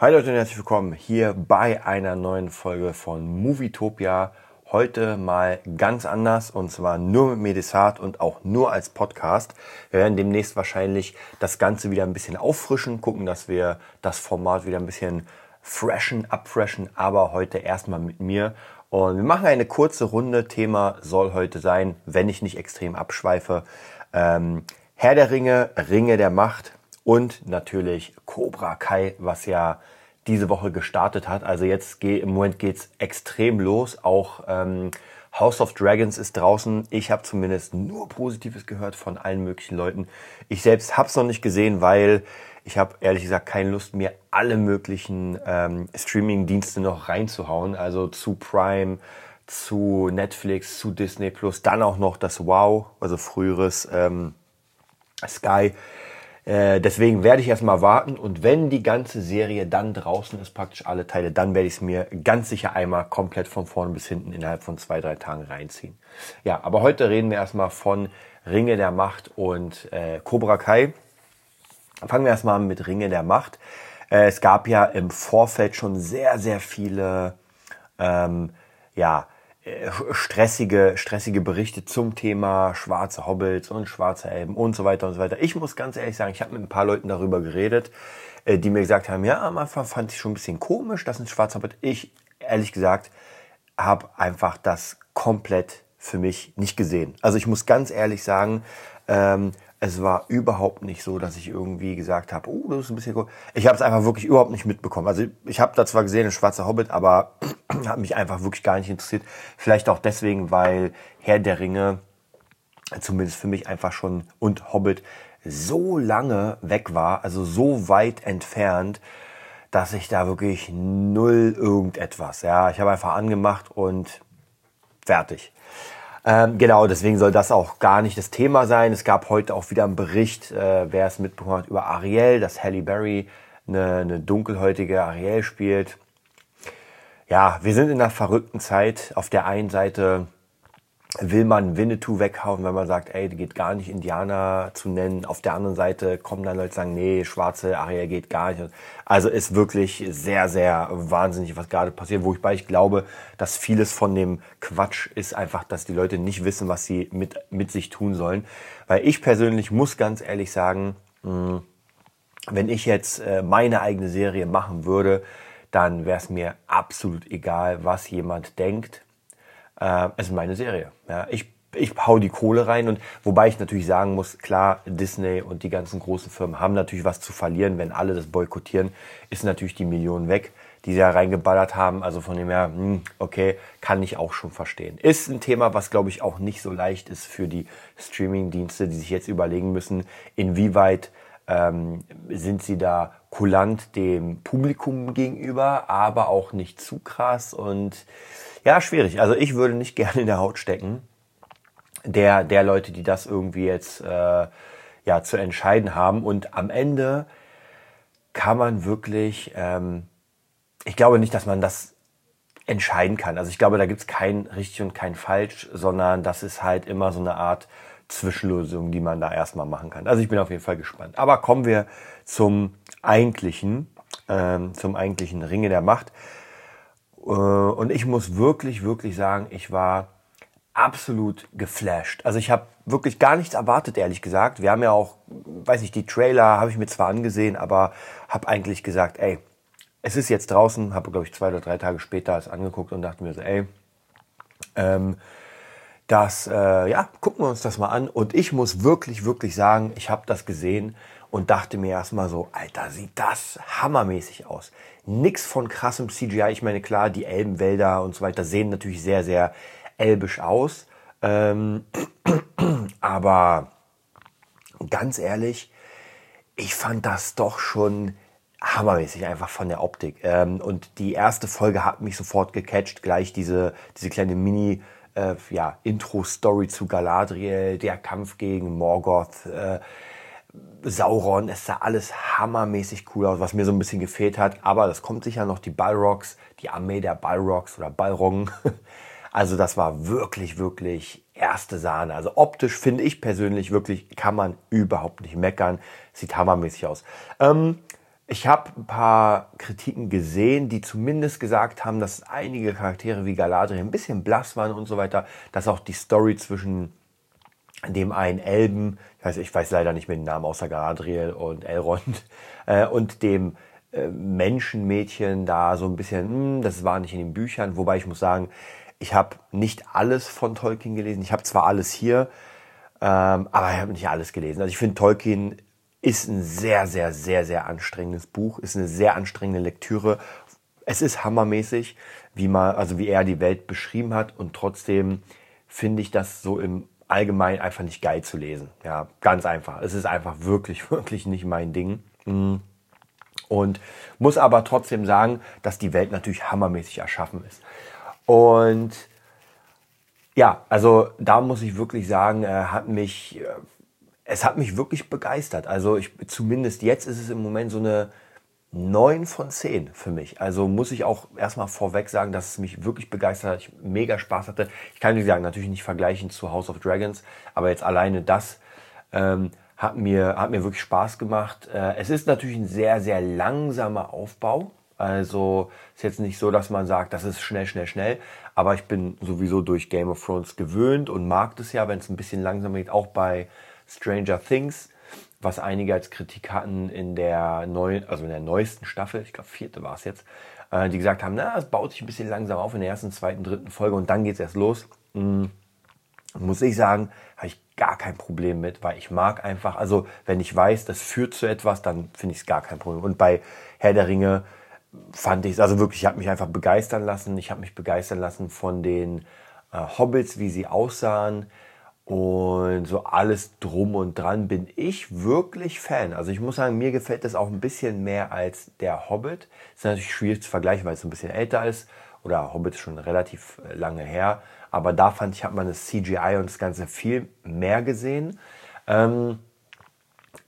Hi Leute und herzlich willkommen hier bei einer neuen Folge von Movietopia. Heute mal ganz anders und zwar nur mit Medisat und auch nur als Podcast. Wir werden demnächst wahrscheinlich das Ganze wieder ein bisschen auffrischen, gucken, dass wir das Format wieder ein bisschen freshen, abfreshen, aber heute erstmal mit mir. Und wir machen eine kurze Runde. Thema soll heute sein, wenn ich nicht extrem abschweife, ähm, Herr der Ringe, Ringe der Macht und natürlich Cobra Kai, was ja diese Woche gestartet hat. Also jetzt geht im Moment geht's extrem los. Auch ähm, House of Dragons ist draußen. Ich habe zumindest nur Positives gehört von allen möglichen Leuten. Ich selbst habe es noch nicht gesehen, weil ich habe ehrlich gesagt keine Lust, mir alle möglichen ähm, Streaming-Dienste noch reinzuhauen. Also zu Prime, zu Netflix, zu Disney Plus, dann auch noch das Wow, also früheres ähm, Sky. Äh, deswegen werde ich erstmal warten und wenn die ganze Serie dann draußen ist, praktisch alle Teile, dann werde ich es mir ganz sicher einmal komplett von vorne bis hinten innerhalb von zwei, drei Tagen reinziehen. Ja, aber heute reden wir erstmal von Ringe der Macht und äh, Cobra Kai. Fangen wir erstmal an mit Ringe der Macht. Äh, es gab ja im Vorfeld schon sehr, sehr viele ähm, ja, stressige, stressige Berichte zum Thema schwarze Hobbits und schwarze Elben und so weiter und so weiter. Ich muss ganz ehrlich sagen, ich habe mit ein paar Leuten darüber geredet, äh, die mir gesagt haben, ja, am Anfang fand ich schon ein bisschen komisch, dass ein schwarzer Hobbit. Ich, ehrlich gesagt, habe einfach das komplett für mich nicht gesehen. Also ich muss ganz ehrlich sagen, ähm, es war überhaupt nicht so, dass ich irgendwie gesagt habe, oh, das ist ein bisschen cool. Ich habe es einfach wirklich überhaupt nicht mitbekommen. Also ich habe da zwar gesehen, ein schwarzer Hobbit, aber hat mich einfach wirklich gar nicht interessiert. Vielleicht auch deswegen, weil Herr der Ringe, zumindest für mich einfach schon, und Hobbit so lange weg war, also so weit entfernt, dass ich da wirklich null irgendetwas, ja, ich habe einfach angemacht und fertig. Ähm, genau, deswegen soll das auch gar nicht das Thema sein. Es gab heute auch wieder einen Bericht, äh, wer es mitbekommen hat, über Ariel, dass Halle Berry eine, eine dunkelhäutige Ariel spielt. Ja, wir sind in einer verrückten Zeit. Auf der einen Seite will man Winnetou weghauen, wenn man sagt, ey, geht gar nicht Indianer zu nennen. Auf der anderen Seite kommen dann Leute sagen, nee, schwarze Ariel geht gar nicht. Also ist wirklich sehr, sehr wahnsinnig, was gerade passiert, wo ich bei ich glaube, dass vieles von dem Quatsch ist einfach, dass die Leute nicht wissen, was sie mit, mit sich tun sollen. Weil ich persönlich muss ganz ehrlich sagen, hm, wenn ich jetzt äh, meine eigene Serie machen würde, dann wäre es mir absolut egal, was jemand denkt äh, es ist meine Serie. Ja, ich ich hau die Kohle rein und wobei ich natürlich sagen muss, klar, Disney und die ganzen großen Firmen haben natürlich was zu verlieren, wenn alle das boykottieren, ist natürlich die Million weg, die sie da reingeballert haben. Also von dem her, hm, okay, kann ich auch schon verstehen. Ist ein Thema, was glaube ich auch nicht so leicht ist für die Streaming-Dienste, die sich jetzt überlegen müssen, inwieweit ähm, sind sie da kulant dem Publikum gegenüber, aber auch nicht zu krass und ja, schwierig. Also ich würde nicht gerne in der Haut stecken der, der Leute, die das irgendwie jetzt äh, ja, zu entscheiden haben. Und am Ende kann man wirklich, ähm, ich glaube nicht, dass man das entscheiden kann. Also ich glaube, da gibt's kein richtig und kein falsch, sondern das ist halt immer so eine Art Zwischenlösung, die man da erstmal machen kann. Also ich bin auf jeden Fall gespannt. Aber kommen wir zum eigentlichen, ähm, zum eigentlichen Ringe der Macht. Äh, und ich muss wirklich, wirklich sagen, ich war absolut geflasht. Also ich habe wirklich gar nichts erwartet, ehrlich gesagt. Wir haben ja auch, weiß nicht, die Trailer habe ich mir zwar angesehen, aber habe eigentlich gesagt, ey, es ist jetzt draußen, habe glaube ich zwei oder drei Tage später es angeguckt und dachte mir so, ey, ähm, das, äh, ja, gucken wir uns das mal an. Und ich muss wirklich, wirklich sagen, ich habe das gesehen und dachte mir erstmal so, Alter, sieht das hammermäßig aus. Nix von krassem CGI. Ich meine, klar, die Elbenwälder und so weiter sehen natürlich sehr, sehr elbisch aus. Ähm, aber ganz ehrlich, ich fand das doch schon hammermäßig einfach von der Optik. Ähm, und die erste Folge hat mich sofort gecatcht, gleich diese, diese kleine Mini- äh, ja, Intro-Story zu Galadriel, der Kampf gegen Morgoth, äh, Sauron, es sah alles hammermäßig cool aus, was mir so ein bisschen gefehlt hat. Aber das kommt sicher noch, die Balrogs, die Armee der Balrogs oder Balrog. Also das war wirklich, wirklich erste Sahne. Also optisch finde ich persönlich wirklich, kann man überhaupt nicht meckern. Sieht hammermäßig aus. Ähm, ich habe ein paar Kritiken gesehen, die zumindest gesagt haben, dass einige Charaktere wie Galadriel ein bisschen blass waren und so weiter, dass auch die Story zwischen dem einen Elben, ich weiß, ich weiß leider nicht mehr den Namen außer Galadriel und Elrond, äh, und dem äh, Menschenmädchen da so ein bisschen, mh, hm, das war nicht in den Büchern, wobei ich muss sagen, ich habe nicht alles von Tolkien gelesen. Ich habe zwar alles hier, ähm, aber ich habe nicht alles gelesen. Also ich finde, Tolkien ist ein sehr, sehr, sehr, sehr anstrengendes Buch, ist eine sehr anstrengende Lektüre. Es ist hammermäßig, wie man, also wie er die Welt beschrieben hat und trotzdem finde ich das so im Allgemeinen einfach nicht geil zu lesen. Ja, ganz einfach. Es ist einfach wirklich, wirklich nicht mein Ding. Mhm. Und muss aber trotzdem sagen, dass die Welt natürlich hammermäßig erschaffen ist. Und ja, also da muss ich wirklich sagen, äh, hat mich, äh, es hat mich wirklich begeistert. Also ich, zumindest jetzt ist es im Moment so eine 9 von 10 für mich. Also muss ich auch erstmal vorweg sagen, dass es mich wirklich begeistert hat. Ich mega Spaß hatte. Ich kann, wie sagen, natürlich nicht vergleichen zu House of Dragons, aber jetzt alleine das ähm, hat, mir, hat mir wirklich Spaß gemacht. Äh, es ist natürlich ein sehr, sehr langsamer Aufbau. Also ist jetzt nicht so, dass man sagt, das ist schnell, schnell, schnell. Aber ich bin sowieso durch Game of Thrones gewöhnt und mag das ja, wenn es ein bisschen langsamer geht. Auch bei Stranger Things, was einige als Kritik hatten in der neuen, also in der neuesten Staffel, ich glaube vierte war es jetzt, äh, die gesagt haben, na, es baut sich ein bisschen langsam auf in der ersten, zweiten, dritten Folge und dann geht es erst los. Mhm. Muss ich sagen, habe ich gar kein Problem mit, weil ich mag einfach, also wenn ich weiß, das führt zu etwas, dann finde ich es gar kein Problem. Und bei Herr der Ringe fand ich es, also wirklich, ich habe mich einfach begeistern lassen. Ich habe mich begeistern lassen von den äh, Hobbits, wie sie aussahen. Und so alles drum und dran bin ich wirklich Fan. Also ich muss sagen, mir gefällt das auch ein bisschen mehr als der Hobbit. Ist natürlich schwierig zu vergleichen, weil es ein bisschen älter ist. Oder Hobbit ist schon relativ äh, lange her. Aber da fand ich, hat man das CGI und das Ganze viel mehr gesehen. Ähm,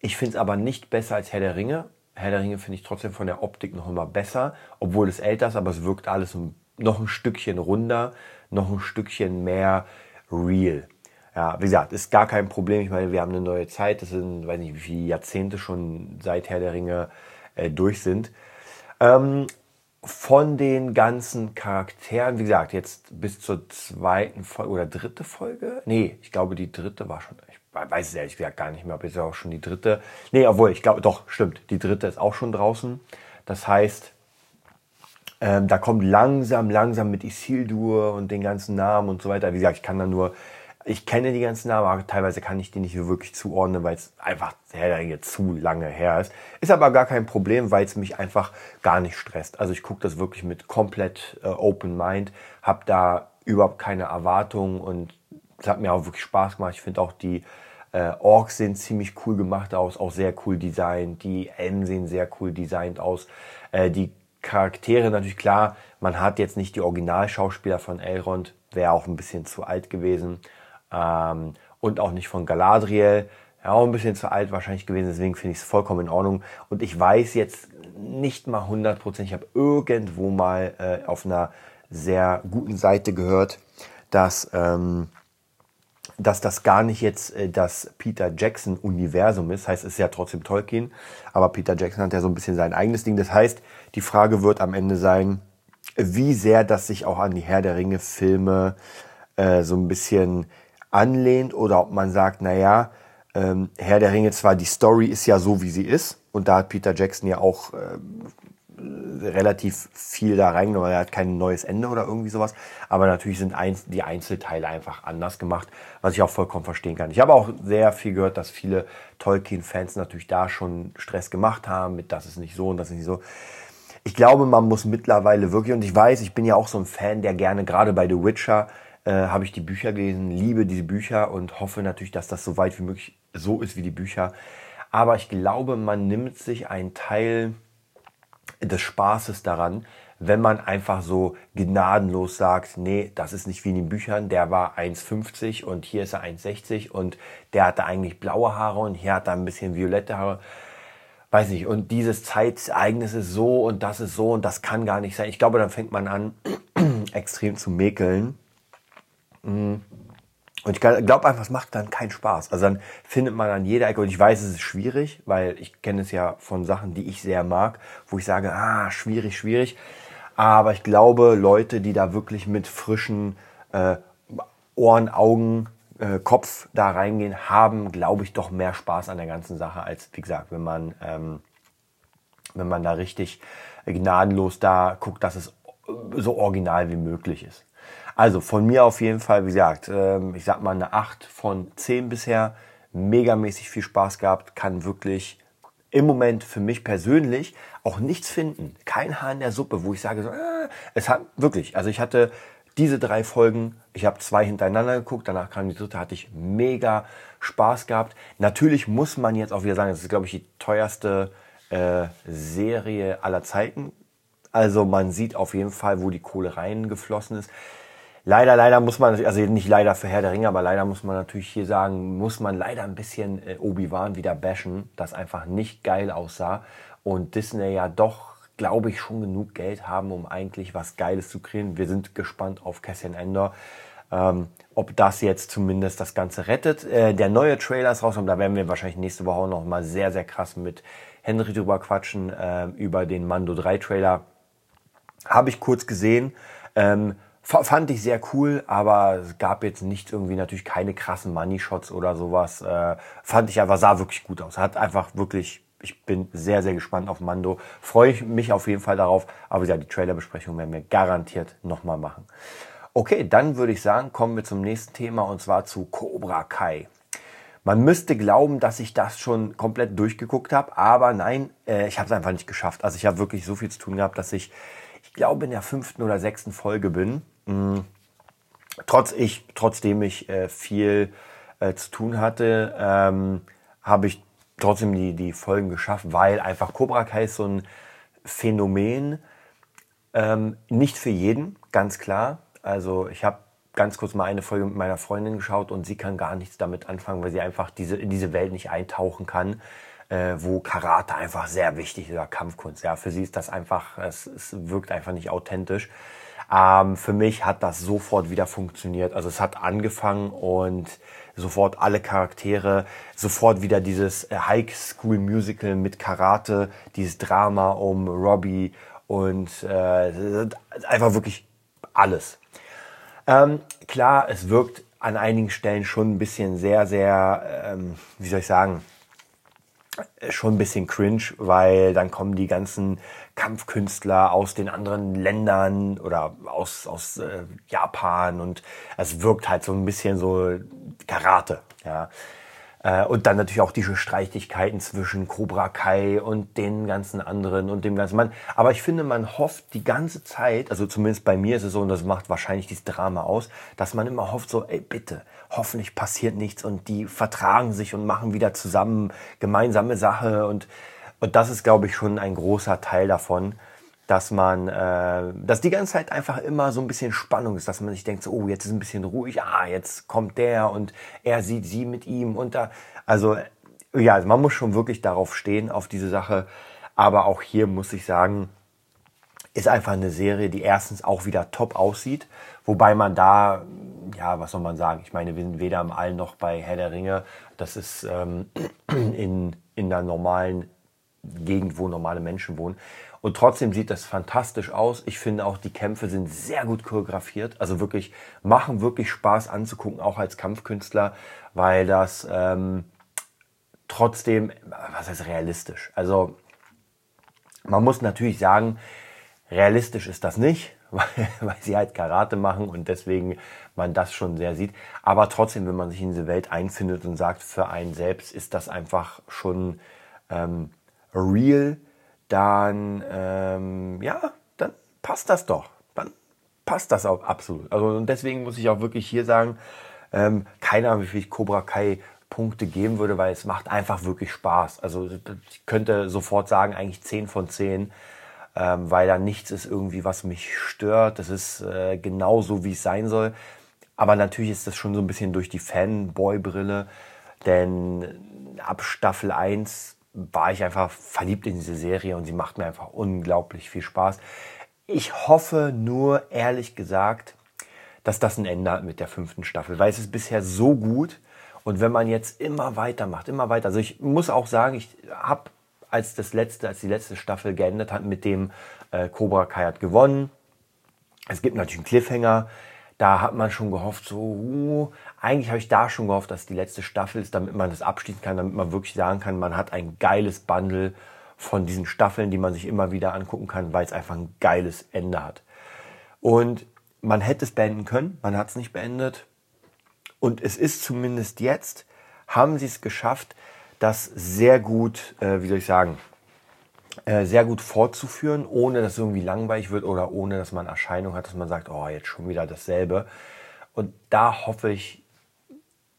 ich finde es aber nicht besser als Herr der Ringe. Herr der Ringe finde ich trotzdem von der Optik noch immer besser, obwohl es älter ist, aber es wirkt alles noch ein Stückchen runder, noch ein Stückchen mehr real. Ja, wie gesagt, ist gar kein Problem. Ich meine, wir haben eine neue Zeit. Das sind, weiß nicht, wie viele Jahrzehnte schon seit Herr der Ringe äh, durch sind. Ähm, von den ganzen Charakteren, wie gesagt, jetzt bis zur zweiten Folge oder dritte Folge? Nee, ich glaube, die dritte war schon, ich weiß es ehrlich gesagt gar nicht mehr, ob es auch schon die dritte. Nee, obwohl, ich glaube, doch, stimmt, die dritte ist auch schon draußen. Das heißt, ähm, da kommt langsam, langsam mit Isildur und den ganzen Namen und so weiter. Wie gesagt, ich kann da nur ich kenne die ganzen Namen, aber teilweise kann ich die nicht wirklich zuordnen, weil es einfach zu lange her ist. Ist aber gar kein Problem, weil es mich einfach gar nicht stresst. Also ich gucke das wirklich mit komplett äh, Open Mind, habe da überhaupt keine Erwartungen und es hat mir auch wirklich Spaß gemacht. Ich finde auch die äh, Orks sehen ziemlich cool gemacht aus, auch sehr cool designt. Die Elben sehen sehr cool designt aus. Äh, die Charaktere natürlich klar, man hat jetzt nicht die Originalschauspieler von Elrond, wäre auch ein bisschen zu alt gewesen ähm, und auch nicht von Galadriel. Ja, auch ein bisschen zu alt wahrscheinlich gewesen, deswegen finde ich es vollkommen in Ordnung. Und ich weiß jetzt nicht mal 100%, ich habe irgendwo mal äh, auf einer sehr guten Seite gehört, dass, ähm, dass das gar nicht jetzt äh, das Peter Jackson-Universum ist. Heißt, es ist ja trotzdem Tolkien, aber Peter Jackson hat ja so ein bisschen sein eigenes Ding. Das heißt, die Frage wird am Ende sein, wie sehr das sich auch an die Herr der Ringe-Filme äh, so ein bisschen anlehnt oder ob man sagt, naja, ähm, Herr der Ringe zwar, die Story ist ja so, wie sie ist und da hat Peter Jackson ja auch äh, relativ viel da reingenommen. Er hat kein neues Ende oder irgendwie sowas. Aber natürlich sind eins, die Einzelteile einfach anders gemacht, was ich auch vollkommen verstehen kann. Ich habe auch sehr viel gehört, dass viele Tolkien-Fans natürlich da schon Stress gemacht haben mit das ist nicht so und das ist nicht so. Ich glaube, man muss mittlerweile wirklich, und ich weiß, ich bin ja auch so ein Fan, der gerne gerade bei The Witcher äh, habe ich die Bücher gelesen, liebe diese Bücher und hoffe natürlich, dass das so weit wie möglich so ist wie die Bücher. Aber ich glaube, man nimmt sich einen Teil des Spaßes daran, wenn man einfach so gnadenlos sagt, nee, das ist nicht wie in den Büchern, der war 1,50 und hier ist er 1,60 und der hatte eigentlich blaue Haare und hier hat er ein bisschen violette Haare. Weiß nicht, und dieses Zeitereignis ist so und das ist so und das kann gar nicht sein. Ich glaube, dann fängt man an, extrem zu mäkeln. Mhm. Und ich glaube einfach, es macht dann keinen Spaß. Also dann findet man an jeder Ecke, und ich weiß, es ist schwierig, weil ich kenne es ja von Sachen, die ich sehr mag, wo ich sage, ah, schwierig, schwierig. Aber ich glaube, Leute, die da wirklich mit frischen äh, Ohren, Augen, äh, Kopf da reingehen, haben, glaube ich, doch mehr Spaß an der ganzen Sache, als, wie gesagt, wenn man, ähm, wenn man da richtig gnadenlos da guckt, dass es so original wie möglich ist. Also von mir auf jeden Fall, wie gesagt, ähm, ich sag mal eine 8 von 10 bisher. Megamäßig viel Spaß gehabt, kann wirklich im Moment für mich persönlich auch nichts finden. Kein Haar in der Suppe, wo ich sage, so, äh, es hat wirklich, also ich hatte diese drei Folgen, ich habe zwei hintereinander geguckt, danach kam die dritte, hatte ich mega Spaß gehabt. Natürlich muss man jetzt auch wieder sagen, das ist, glaube ich, die teuerste äh, Serie aller Zeiten. Also man sieht auf jeden Fall, wo die Kohle reingeflossen ist. Leider, leider muss man, also nicht leider für Herr der Ringe, aber leider muss man natürlich hier sagen, muss man leider ein bisschen äh, Obi-Wan wieder bashen, das einfach nicht geil aussah und Disney ja doch, glaube ich, schon genug Geld haben, um eigentlich was Geiles zu kreieren. Wir sind gespannt auf Cassian Ender. Ähm, ob das jetzt zumindest das Ganze rettet. Äh, der neue Trailer ist raus und da werden wir wahrscheinlich nächste Woche noch mal sehr, sehr krass mit Henry drüber quatschen, äh, über den Mando 3 Trailer. Habe ich kurz gesehen. Ähm, Fand ich sehr cool, aber es gab jetzt nicht irgendwie natürlich keine krassen Money Shots oder sowas. Äh, fand ich aber, sah wirklich gut aus. Hat einfach wirklich, ich bin sehr, sehr gespannt auf Mando. Freue ich mich auf jeden Fall darauf. Aber ja, die Trailerbesprechung werden wir garantiert nochmal machen. Okay, dann würde ich sagen, kommen wir zum nächsten Thema und zwar zu Cobra Kai. Man müsste glauben, dass ich das schon komplett durchgeguckt habe, aber nein, äh, ich habe es einfach nicht geschafft. Also ich habe wirklich so viel zu tun gehabt, dass ich glaube, in der fünften oder sechsten Folge bin. Mh, trotz ich, trotzdem ich äh, viel äh, zu tun hatte, ähm, habe ich trotzdem die, die Folgen geschafft, weil einfach Cobra Kai ist so ein Phänomen, ähm, nicht für jeden, ganz klar. Also ich habe ganz kurz mal eine Folge mit meiner Freundin geschaut und sie kann gar nichts damit anfangen, weil sie einfach diese, in diese Welt nicht eintauchen kann, äh, wo Karate einfach sehr wichtig ist oder Kampfkunst. Ja, für sie ist das einfach, es, es wirkt einfach nicht authentisch. Ähm, für mich hat das sofort wieder funktioniert. Also es hat angefangen und sofort alle Charaktere, sofort wieder dieses äh, High School Musical mit Karate, dieses Drama um Robbie und äh, einfach wirklich alles. Ähm, klar, es wirkt an einigen Stellen schon ein bisschen sehr, sehr, ähm, wie soll ich sagen, schon ein bisschen cringe, weil dann kommen die ganzen Kampfkünstler aus den anderen Ländern oder aus, aus äh, Japan und es wirkt halt so ein bisschen so Karate. Ja. Äh, und dann natürlich auch diese Streitigkeiten zwischen Cobra Kai und den ganzen anderen und dem ganzen Mann. Aber ich finde, man hofft die ganze Zeit, also zumindest bei mir ist es so, und das macht wahrscheinlich dieses Drama aus, dass man immer hofft so, ey bitte, hoffentlich passiert nichts und die vertragen sich und machen wieder zusammen gemeinsame Sache und, und das ist, glaube ich, schon ein großer Teil davon dass man, äh, dass die ganze Zeit einfach immer so ein bisschen Spannung ist, dass man sich denkt, so, oh, jetzt ist ein bisschen ruhig, ah, jetzt kommt der und er sieht sie mit ihm und da, also ja, also man muss schon wirklich darauf stehen, auf diese Sache, aber auch hier muss ich sagen, ist einfach eine Serie, die erstens auch wieder top aussieht, wobei man da, ja, was soll man sagen, ich meine, wir sind weder im All noch bei Herr der Ringe, das ist ähm, in, in der normalen Gegend, wo normale Menschen wohnen. Und trotzdem sieht das fantastisch aus. Ich finde auch, die Kämpfe sind sehr gut choreografiert. Also wirklich, machen wirklich Spaß anzugucken, auch als Kampfkünstler, weil das ähm, trotzdem, was heißt realistisch? Also man muss natürlich sagen, realistisch ist das nicht, weil, weil sie halt Karate machen und deswegen man das schon sehr sieht. Aber trotzdem, wenn man sich in diese Welt einfindet und sagt, für einen selbst ist das einfach schon ähm, real dann ähm, ja, dann passt das doch. Dann passt das auch absolut. Also und deswegen muss ich auch wirklich hier sagen, ähm, keine Ahnung, wie viel ich Cobra Kai Punkte geben würde, weil es macht einfach wirklich Spaß. Also ich könnte sofort sagen, eigentlich 10 von 10, ähm, weil da nichts ist irgendwie, was mich stört. Das ist äh, genau so, wie es sein soll. Aber natürlich ist das schon so ein bisschen durch die Fanboy-Brille, denn ab Staffel 1 war ich einfach verliebt in diese Serie und sie macht mir einfach unglaublich viel Spaß. Ich hoffe nur, ehrlich gesagt, dass das ein Ende hat mit der fünften Staffel, weil es ist bisher so gut. Und wenn man jetzt immer weitermacht, immer weiter, also ich muss auch sagen, ich habe als das letzte, als die letzte Staffel geendet hat, mit dem äh, Cobra Kai hat gewonnen. Es gibt natürlich einen Cliffhanger. Da hat man schon gehofft, so, uh, eigentlich habe ich da schon gehofft, dass die letzte Staffel ist, damit man das abschließen kann, damit man wirklich sagen kann, man hat ein geiles Bundle von diesen Staffeln, die man sich immer wieder angucken kann, weil es einfach ein geiles Ende hat. Und man hätte es beenden können, man hat es nicht beendet. Und es ist zumindest jetzt, haben sie es geschafft, das sehr gut, äh, wie soll ich sagen, äh, sehr gut fortzuführen, ohne dass es irgendwie langweilig wird oder ohne dass man Erscheinung hat, dass man sagt, oh, jetzt schon wieder dasselbe. Und da hoffe ich,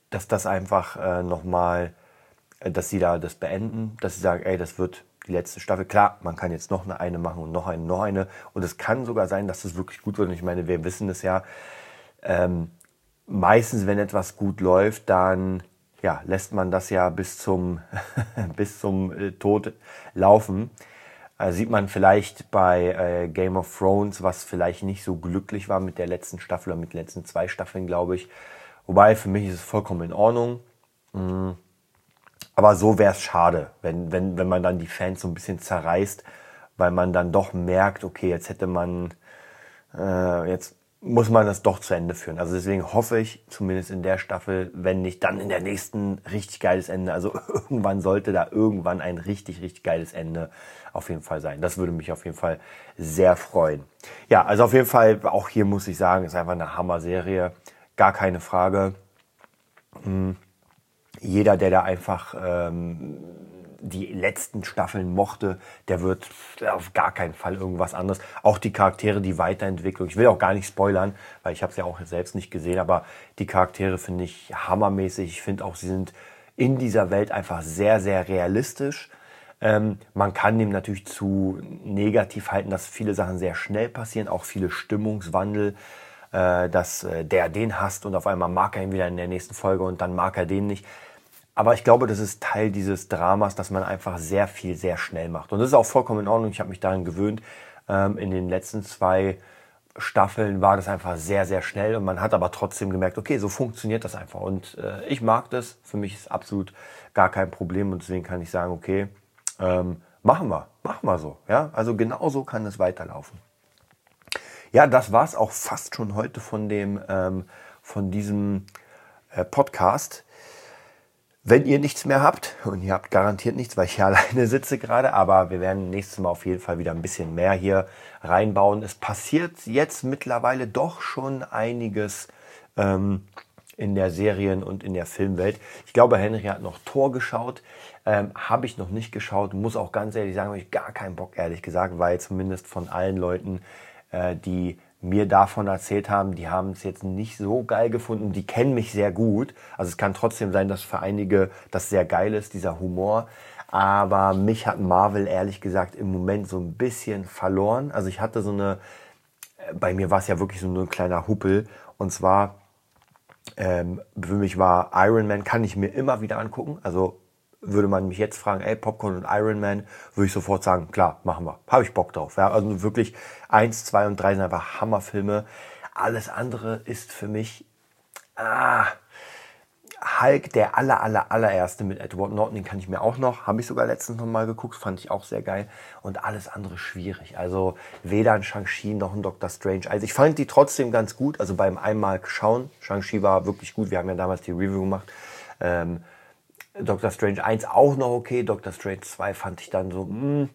dass das einfach äh, nochmal, äh, dass sie da das beenden, dass sie sagen, ey, das wird die letzte Staffel. Klar, man kann jetzt noch eine, eine machen und noch eine, noch eine. Und es kann sogar sein, dass es wirklich gut wird. Und ich meine, wir wissen es ja. Ähm, meistens, wenn etwas gut läuft, dann ja, lässt man das ja bis zum, bis zum äh, Tod laufen. Äh, sieht man vielleicht bei äh, Game of Thrones, was vielleicht nicht so glücklich war mit der letzten Staffel oder mit den letzten zwei Staffeln, glaube ich. Wobei für mich ist es vollkommen in Ordnung. Mhm. Aber so wäre es schade, wenn, wenn, wenn man dann die Fans so ein bisschen zerreißt, weil man dann doch merkt, okay, jetzt hätte man, äh, jetzt muss man das doch zu Ende führen. Also deswegen hoffe ich, zumindest in der Staffel, wenn nicht, dann in der nächsten richtig geiles Ende. Also irgendwann sollte da irgendwann ein richtig, richtig geiles Ende auf jeden Fall sein. Das würde mich auf jeden Fall sehr freuen. Ja, also auf jeden Fall, auch hier muss ich sagen, ist einfach eine Hammer-Serie. Gar keine Frage. Hm. Jeder, der da einfach ähm, die letzten Staffeln mochte, der wird auf gar keinen Fall irgendwas anderes. Auch die Charaktere, die Weiterentwicklung. Ich will auch gar nicht spoilern, weil ich habe es ja auch selbst nicht gesehen, aber die Charaktere finde ich hammermäßig. Ich finde auch, sie sind in dieser Welt einfach sehr, sehr realistisch. Ähm, man kann dem natürlich zu negativ halten, dass viele Sachen sehr schnell passieren, auch viele Stimmungswandel, äh, dass äh, der den hasst und auf einmal mag er ihn wieder in der nächsten Folge und dann mag er den nicht. Aber ich glaube, das ist Teil dieses Dramas, dass man einfach sehr viel sehr schnell macht. Und das ist auch vollkommen in Ordnung. Ich habe mich daran gewöhnt. Ähm, in den letzten zwei Staffeln war das einfach sehr, sehr schnell und man hat aber trotzdem gemerkt, okay, so funktioniert das einfach. Und äh, ich mag das. Für mich ist absolut gar kein Problem und deswegen kann ich sagen, okay, ähm, machen wir, machen wir so. Ja, also genau so kann es weiterlaufen. Ja, das war es auch fast schon heute von dem, ähm, von diesem äh, Podcast. Wenn ihr nichts mehr habt, und ihr habt garantiert nichts, weil ich hier alleine sitze gerade, aber wir werden nächstes Mal auf jeden Fall wieder ein bisschen mehr hier reinbauen. Es passiert jetzt mittlerweile doch schon einiges ähm, in der Serien- und in der Filmwelt. Ich glaube, Henry hat noch Tor geschaut. Ähm, habe ich noch nicht geschaut. Muss auch ganz ehrlich sagen, habe ich gar keinen Bock, ehrlich gesagt, weil zumindest von allen Leuten, äh, die mir davon erzählt haben, die haben es jetzt nicht so geil gefunden. Die kennen mich sehr gut. Also es kann trotzdem sein, dass für einige das sehr geil ist, dieser Humor. Aber mich hat Marvel ehrlich gesagt im Moment so ein bisschen verloren. Also ich hatte so eine, äh, bei mir war es ja wirklich so ein kleiner Huppel. Und zwar, ähm, für mich war Iron Man, kann ich mir immer wieder angucken. Also würde man mich jetzt fragen, ey, Popcorn und Iron Man, würde ich sofort sagen, klar, machen wir. Habe ich Bock drauf. Ja, also wirklich eins, zwei und drei sind einfach Hammerfilme. Alles andere ist für mich, ah, Hulk, der aller, aller, allererste mit Edward Norton, den kann ich mir auch noch, habe ich sogar letztens noch mal geguckt, fand ich auch sehr geil. Und alles andere schwierig. Also weder ein Shang-Chi noch ein Doctor Strange. Also ich fand die trotzdem ganz gut. Also beim einmal schauen, Shang-Chi war wirklich gut. Wir haben ja damals die Review gemacht. Ähm, Doctor Strange 1 auch noch okay. Doctor Strange 2 fand ich dann so, mh. Hm.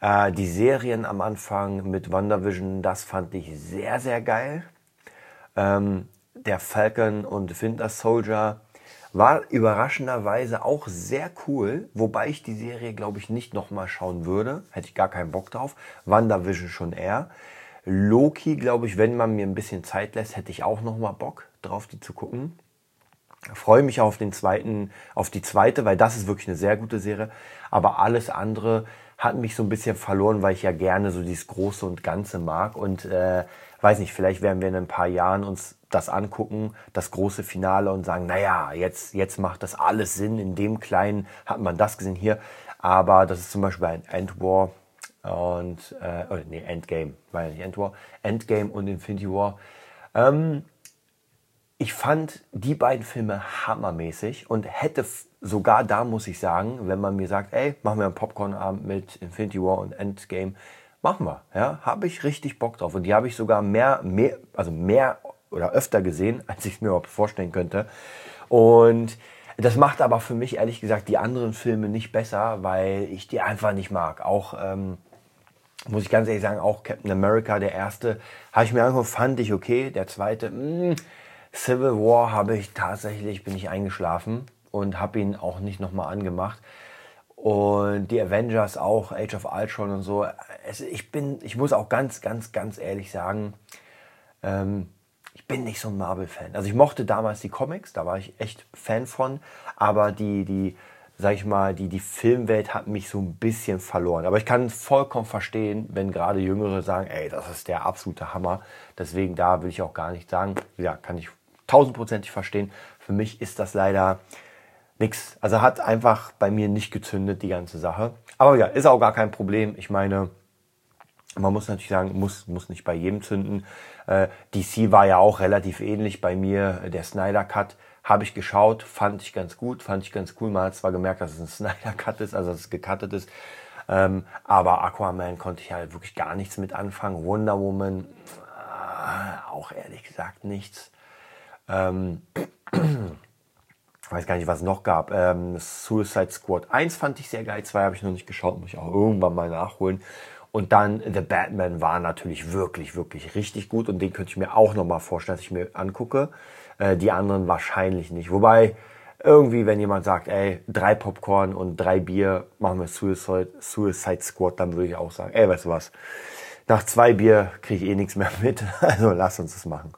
Äh, die Serien am Anfang mit WandaVision, das fand ich sehr, sehr geil. Ähm, der Falcon und Winter Soldier war überraschenderweise auch sehr cool, wobei ich die Serie, glaube ich, nicht nochmal schauen würde. Hätte ich gar keinen Bock drauf. WandaVision schon eher. Loki, glaube ich, wenn man mir ein bisschen Zeit lässt, hätte ich auch nochmal Bock drauf, die zu gucken freue mich auf den zweiten, auf die zweite, weil das ist wirklich eine sehr gute Serie. Aber alles andere hat mich so ein bisschen verloren, weil ich ja gerne so dieses Große und Ganze mag. Und äh, weiß nicht, vielleicht werden wir in ein paar Jahren uns das angucken, das große Finale und sagen, naja, jetzt, jetzt macht das alles Sinn. In dem Kleinen hat man das gesehen hier. Aber das ist zum Beispiel ein Endwar und, äh, oh, nee, Endgame, weil nicht Endwar, Endgame und Infinity War Ähm, ich fand die beiden Filme hammermäßig und hätte sogar da, muss ich sagen, wenn man mir sagt, ey, machen wir einen Popcorn-Abend mit Infinity War und Endgame, machen wir. Ja, habe ich richtig Bock drauf. Und die habe ich sogar mehr, mehr, also mehr oder öfter gesehen, als ich es mir überhaupt vorstellen könnte. Und das macht aber für mich ehrlich gesagt die anderen Filme nicht besser, weil ich die einfach nicht mag. Auch ähm, muss ich ganz ehrlich sagen, auch Captain America, der erste, habe ich mir angeguckt, fand ich okay. Der zweite, mh, mm, Civil War habe ich tatsächlich, bin ich eingeschlafen und habe ihn auch nicht nochmal angemacht. Und die Avengers auch, Age of Ultron und so. Es, ich bin, ich muss auch ganz, ganz, ganz ehrlich sagen, ähm, ich bin nicht so ein Marvel-Fan. Also ich mochte damals die Comics, da war ich echt Fan von, aber die, die, sag ich mal, die, die Filmwelt hat mich so ein bisschen verloren. Aber ich kann vollkommen verstehen, wenn gerade Jüngere sagen, ey, das ist der absolute Hammer. Deswegen da will ich auch gar nicht sagen, ja, kann ich tausendprozentig verstehen. Für mich ist das leider nichts. Also hat einfach bei mir nicht gezündet, die ganze Sache. Aber ja, ist auch gar kein Problem. Ich meine, man muss natürlich sagen, muss, muss nicht bei jedem zünden. Äh, DC war ja auch relativ ähnlich bei mir. Der Snyder Cut habe ich geschaut, fand ich ganz gut, fand ich ganz cool. Man hat zwar gemerkt, dass es ein Snyder Cut ist, also dass es gecuttet ist. Ähm, aber Aquaman konnte ich halt wirklich gar nichts mit anfangen. Wonder Woman äh, auch ehrlich gesagt nichts. Ähm, weiß gar nicht, was es noch gab. Ähm, Suicide Squad 1 fand ich sehr geil, 2 habe ich noch nicht geschaut, muss ich auch irgendwann mal nachholen. Und dann The Batman war natürlich wirklich, wirklich richtig gut und den könnte ich mir auch nochmal vorstellen, dass ich mir angucke. Äh, die anderen wahrscheinlich nicht. Wobei irgendwie, wenn jemand sagt, ey, drei Popcorn und drei Bier, machen wir Suicide, Suicide Squad, dann würde ich auch sagen, ey, weißt du was, nach zwei Bier kriege ich eh nichts mehr mit, also lass uns das machen.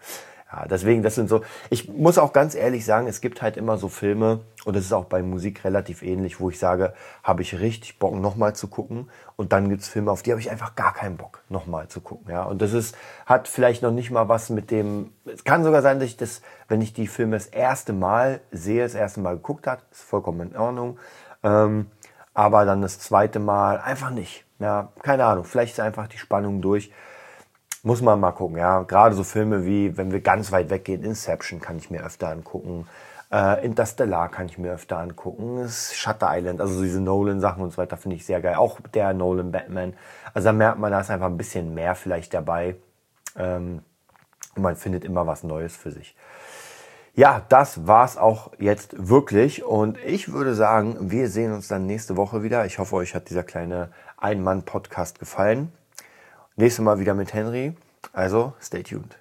Ja, deswegen, das sind so, ich muss auch ganz ehrlich sagen, es gibt halt immer so Filme, und das ist auch bei Musik relativ ähnlich, wo ich sage, habe ich richtig Bock, nochmal zu gucken. Und dann gibt's Filme, auf die habe ich einfach gar keinen Bock, nochmal zu gucken. Ja, und das ist, hat vielleicht noch nicht mal was mit dem, es kann sogar sein, dass ich das, wenn ich die Filme das erste Mal sehe, das erste Mal geguckt hat, ist vollkommen in Ordnung. Ähm, aber dann das zweite Mal einfach nicht. Ja, keine Ahnung, vielleicht ist einfach die Spannung durch. Muss man mal gucken, ja. Gerade so Filme wie, wenn wir ganz weit weggehen, Inception kann ich mir öfter angucken. Äh, Interstellar kann ich mir öfter angucken. Shutter Island, also diese Nolan-Sachen und so weiter finde ich sehr geil. Auch der Nolan Batman. Also da merkt man, da ist einfach ein bisschen mehr vielleicht dabei. Ähm, und man findet immer was Neues für sich. Ja, das war's auch jetzt wirklich. Und ich würde sagen, wir sehen uns dann nächste Woche wieder. Ich hoffe, euch hat dieser kleine Ein-Mann-Podcast gefallen. Nächstes Mal wieder mit Henry. Also, stay tuned.